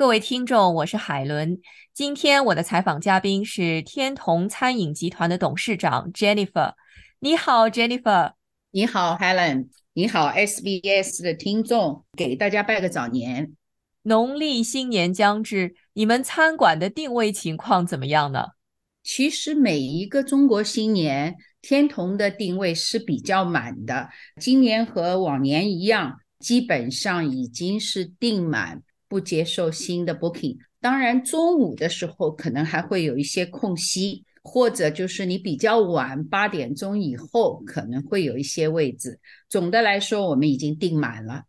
各位听众，我是海伦。今天我的采访嘉宾是天童餐饮集团的董事长 Jennifer。你好，Jennifer。你好，Helen。你好，SBS 的听众，给大家拜个早年。农历新年将至，你们餐馆的定位情况怎么样呢？其实每一个中国新年，天童的定位是比较满的。今年和往年一样，基本上已经是订满。不接受新的 booking，当然中午的时候可能还会有一些空隙，或者就是你比较晚八点钟以后可能会有一些位置。总的来说，我们已经订满了。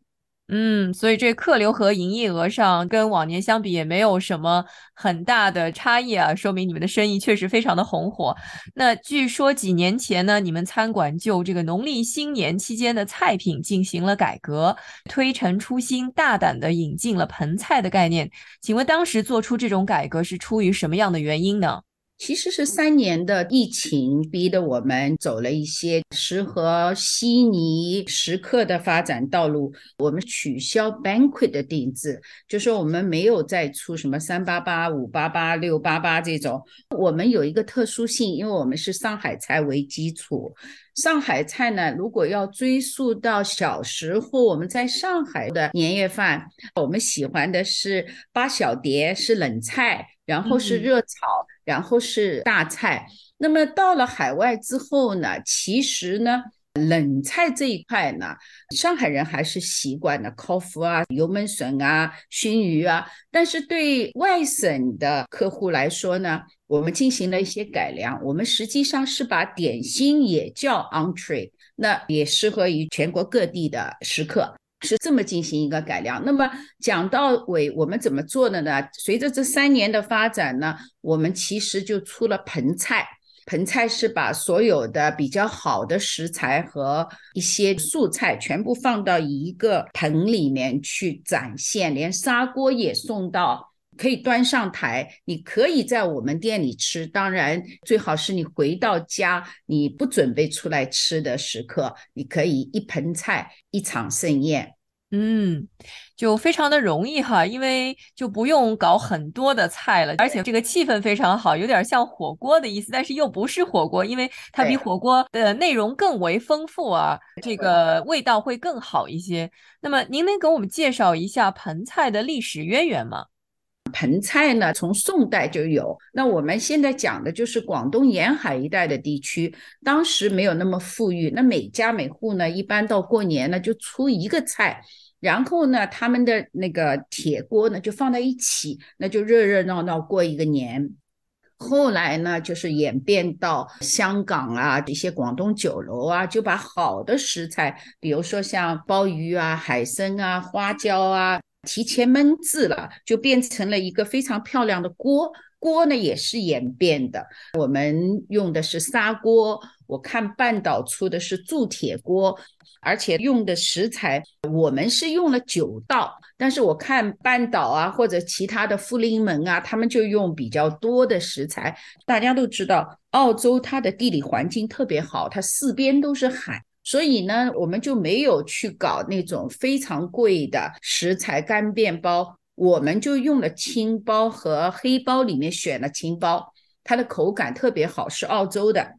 嗯，所以这客流和营业额上跟往年相比也没有什么很大的差异啊，说明你们的生意确实非常的红火。那据说几年前呢，你们餐馆就这个农历新年期间的菜品进行了改革，推陈出新，大胆的引进了盆菜的概念。请问当时做出这种改革是出于什么样的原因呢？其实是三年的疫情逼得我们走了一些适合悉尼食客的发展道路。我们取消 banquet 的定制，就说我们没有再出什么三八八、五八八、六八八这种。我们有一个特殊性，因为我们是上海菜为基础。上海菜呢，如果要追溯到小时候我们在上海的年夜饭，我们喜欢的是八小碟，是冷菜，然后是热炒。然后是大菜，那么到了海外之后呢，其实呢，冷菜这一块呢，上海人还是习惯的烤麸啊、油焖笋啊、熏鱼啊。但是对外省的客户来说呢，我们进行了一些改良，我们实际上是把点心也叫 entree，那也适合于全国各地的食客。是这么进行一个改良。那么讲到尾，我们怎么做的呢？随着这三年的发展呢，我们其实就出了盆菜。盆菜是把所有的比较好的食材和一些素菜全部放到一个盆里面去展现，连砂锅也送到，可以端上台。你可以在我们店里吃，当然最好是你回到家你不准备出来吃的时刻，你可以一盆菜一场盛宴。嗯，就非常的容易哈，因为就不用搞很多的菜了，而且这个气氛非常好，有点像火锅的意思，但是又不是火锅，因为它比火锅的内容更为丰富啊，这个味道会更好一些。那么您能给我们介绍一下盆菜的历史渊源吗？盆菜呢，从宋代就有。那我们现在讲的就是广东沿海一带的地区，当时没有那么富裕，那每家每户呢，一般到过年呢就出一个菜。然后呢，他们的那个铁锅呢就放在一起，那就热热闹闹过一个年。后来呢，就是演变到香港啊，一些广东酒楼啊，就把好的食材，比如说像鲍鱼啊、海参啊、花椒啊，提前焖制了，就变成了一个非常漂亮的锅。锅呢也是演变的，我们用的是砂锅，我看半岛出的是铸铁锅，而且用的食材我们是用了九道，但是我看半岛啊或者其他的富临门啊，他们就用比较多的食材。大家都知道，澳洲它的地理环境特别好，它四边都是海，所以呢，我们就没有去搞那种非常贵的食材干面包。我们就用了青包和黑包，里面选了青包，它的口感特别好，是澳洲的。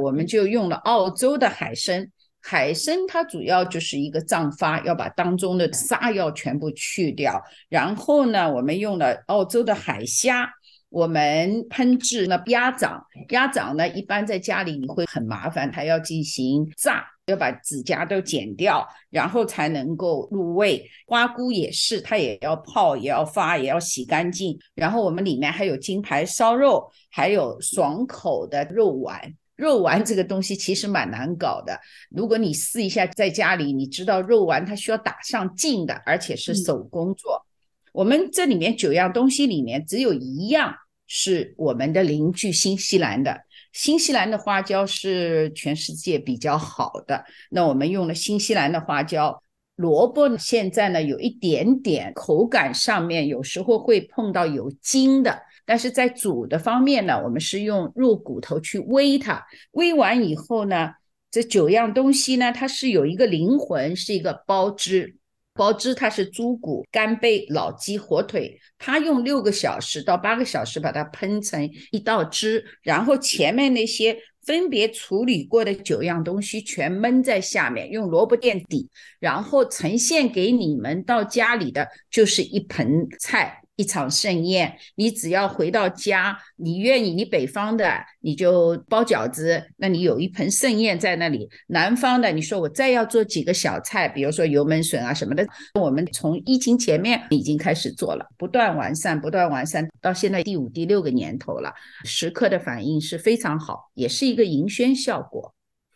我们就用了澳洲的海参，海参它主要就是一个脏发，要把当中的沙要全部去掉。然后呢，我们用了澳洲的海虾，我们烹制了鸭掌，鸭掌呢一般在家里你会很麻烦，它要进行炸。要把指甲都剪掉，然后才能够入味。花菇也是，它也要泡，也要发，也要洗干净。然后我们里面还有金牌烧肉，还有爽口的肉丸。肉丸这个东西其实蛮难搞的，如果你试一下在家里，你知道肉丸它需要打上劲的，而且是手工做。我们这里面九样东西里面只有一样是我们的邻居新西兰的。新西兰的花椒是全世界比较好的，那我们用了新西兰的花椒。萝卜现在呢有一点点口感上面有时候会碰到有筋的，但是在煮的方面呢，我们是用肉骨头去煨它，煨完以后呢，这九样东西呢它是有一个灵魂，是一个包汁。包汁它是猪骨、干贝、老鸡、火腿，它用六个小时到八个小时把它喷成一道汁，然后前面那些分别处理过的九样东西全焖在下面，用萝卜垫底，然后呈现给你们到家里的就是一盆菜。一场盛宴，你只要回到家，你愿意，你北方的你就包饺子，那你有一盆盛宴在那里；南方的，你说我再要做几个小菜，比如说油焖笋啊什么的，我们从疫情前面已经开始做了，不断完善，不断完善，到现在第五、第六个年头了，食客的反应是非常好，也是一个迎轩效果。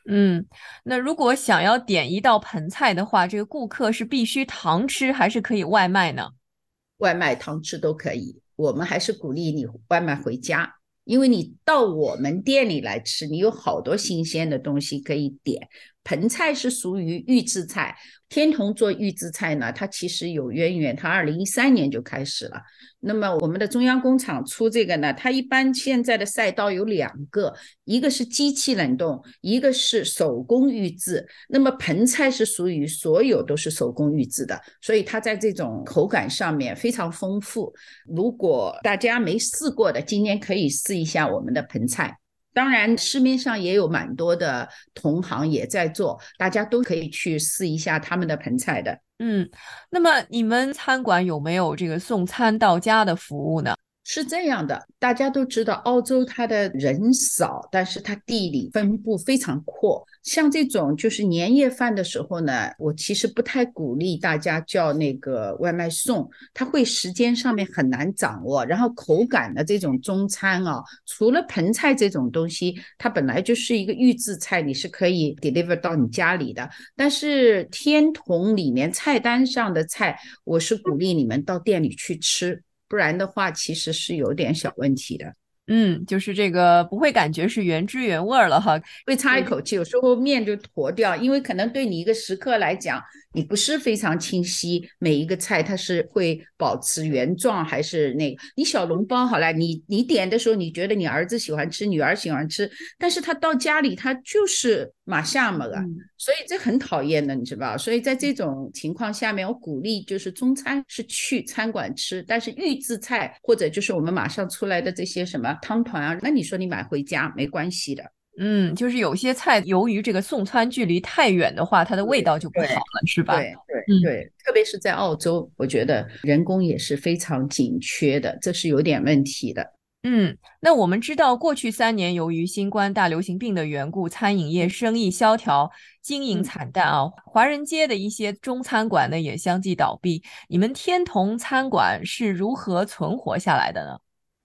嗯，那如果想要点一道盆菜的话，这个顾客是必须堂吃还是可以外卖呢？外卖、堂吃都可以，我们还是鼓励你外卖回家，因为你到我们店里来吃，你有好多新鲜的东西可以点。盆菜是属于预制菜。天童做预制菜呢，它其实有渊源，它二零一三年就开始了。那么我们的中央工厂出这个呢，它一般现在的赛道有两个，一个是机器冷冻，一个是手工预制。那么盆菜是属于所有都是手工预制的，所以它在这种口感上面非常丰富。如果大家没试过的，今天可以试一下我们的盆菜。当然，市面上也有蛮多的同行也在做，大家都可以去试一下他们的盆菜的。嗯，那么你们餐馆有没有这个送餐到家的服务呢？是这样的，大家都知道澳洲它的人少，但是它地理分布非常阔。像这种就是年夜饭的时候呢，我其实不太鼓励大家叫那个外卖送，它会时间上面很难掌握，然后口感的这种中餐啊，除了盆菜这种东西，它本来就是一个预制菜，你是可以 deliver 到你家里的。但是天童里面菜单上的菜，我是鼓励你们到店里去吃。不然的话，其实是有点小问题的。嗯，就是这个不会感觉是原汁原味了哈，会差一口气，有时候面就坨掉，因为可能对你一个食客来讲。你不是非常清晰每一个菜它是会保持原状还是那个？你小笼包好了，你你点的时候你觉得你儿子喜欢吃，女儿喜欢吃，但是他到家里他就是马下嘛啊，所以这很讨厌的，你知道所以在这种情况下面，我鼓励就是中餐是去餐馆吃，但是预制菜或者就是我们马上出来的这些什么汤团啊，那你说你买回家没关系的。嗯，就是有些菜由于这个送餐距离太远的话，它的味道就不好了，是吧？对对对，特别是在澳洲，我觉得人工也是非常紧缺的，这是有点问题的。嗯，那我们知道，过去三年由于新冠大流行病的缘故，餐饮业生意萧条，经营惨淡啊。华人街的一些中餐馆呢也相继倒闭。你们天童餐馆是如何存活下来的呢？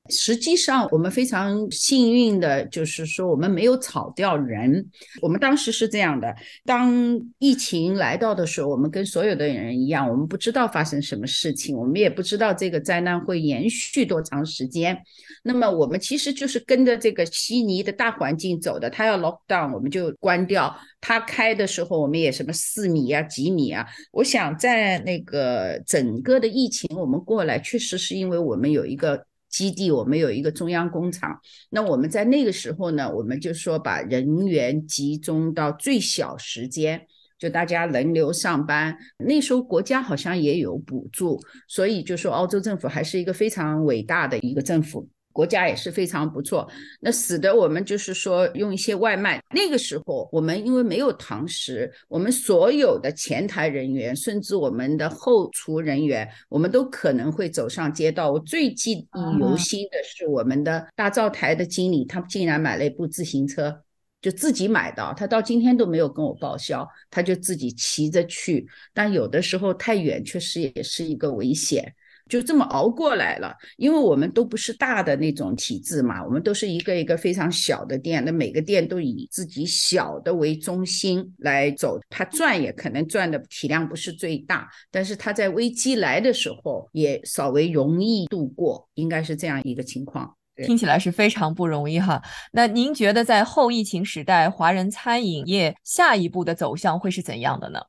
实际上，我们非常幸运的，就是说我们没有炒掉人。我们当时是这样的：当疫情来到的时候，我们跟所有的人一样，我们不知道发生什么事情，我们也不知道这个灾难会延续多长时间。那么，我们其实就是跟着这个悉尼的大环境走的。他要 lock down，我们就关掉；他开的时候，我们也什么四米啊、几米啊。我想，在那个整个的疫情，我们过来，确实是因为我们有一个。基地，我们有一个中央工厂。那我们在那个时候呢，我们就说把人员集中到最小时间，就大家轮流上班。那时候国家好像也有补助，所以就说澳洲政府还是一个非常伟大的一个政府。国家也是非常不错，那使得我们就是说用一些外卖。那个时候我们因为没有堂食，我们所有的前台人员，甚至我们的后厨人员，我们都可能会走上街道。我最记忆犹新的是我们的大灶台的经理，他竟然买了一部自行车，就自己买的，他到今天都没有跟我报销，他就自己骑着去。但有的时候太远，确实也是一个危险。就这么熬过来了，因为我们都不是大的那种体制嘛，我们都是一个一个非常小的店，那每个店都以自己小的为中心来走，它赚也可能赚的体量不是最大，但是它在危机来的时候也稍微容易度过，应该是这样一个情况。听起来是非常不容易哈。那您觉得在后疫情时代，华人餐饮业下一步的走向会是怎样的呢？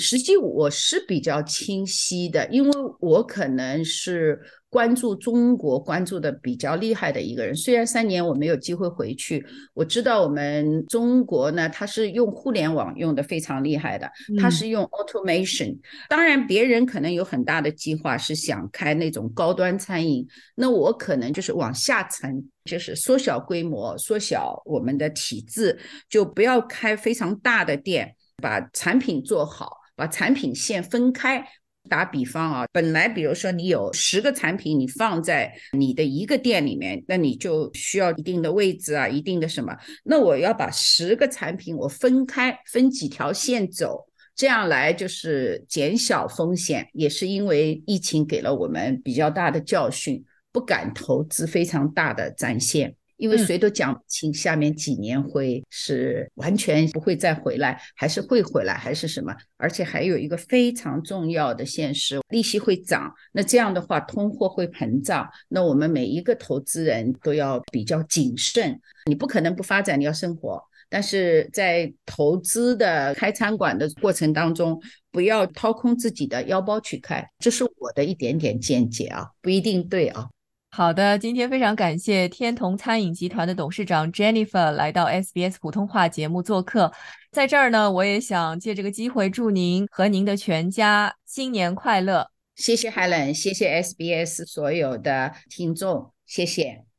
实际我是比较清晰的，因为我可能是。关注中国关注的比较厉害的一个人，虽然三年我没有机会回去，我知道我们中国呢，它是用互联网用的非常厉害的，它是用 automation。当然，别人可能有很大的计划是想开那种高端餐饮，那我可能就是往下沉，就是缩小规模，缩小我们的体制，就不要开非常大的店，把产品做好，把产品线分开。打比方啊，本来比如说你有十个产品，你放在你的一个店里面，那你就需要一定的位置啊，一定的什么？那我要把十个产品我分开，分几条线走，这样来就是减小风险。也是因为疫情给了我们比较大的教训，不敢投资非常大的战线。因为谁都讲不清下面几年会是完全不会再回来，还是会回来，还是什么？而且还有一个非常重要的现实，利息会涨。那这样的话，通货会膨胀。那我们每一个投资人都要比较谨慎。你不可能不发展，你要生活。但是在投资的开餐馆的过程当中，不要掏空自己的腰包去开。这是我的一点点见解啊，不一定对啊。好的，今天非常感谢天童餐饮集团的董事长 Jennifer 来到 SBS 普通话节目做客。在这儿呢，我也想借这个机会祝您和您的全家新年快乐。谢谢 Helen，谢谢 SBS 所有的听众，谢谢。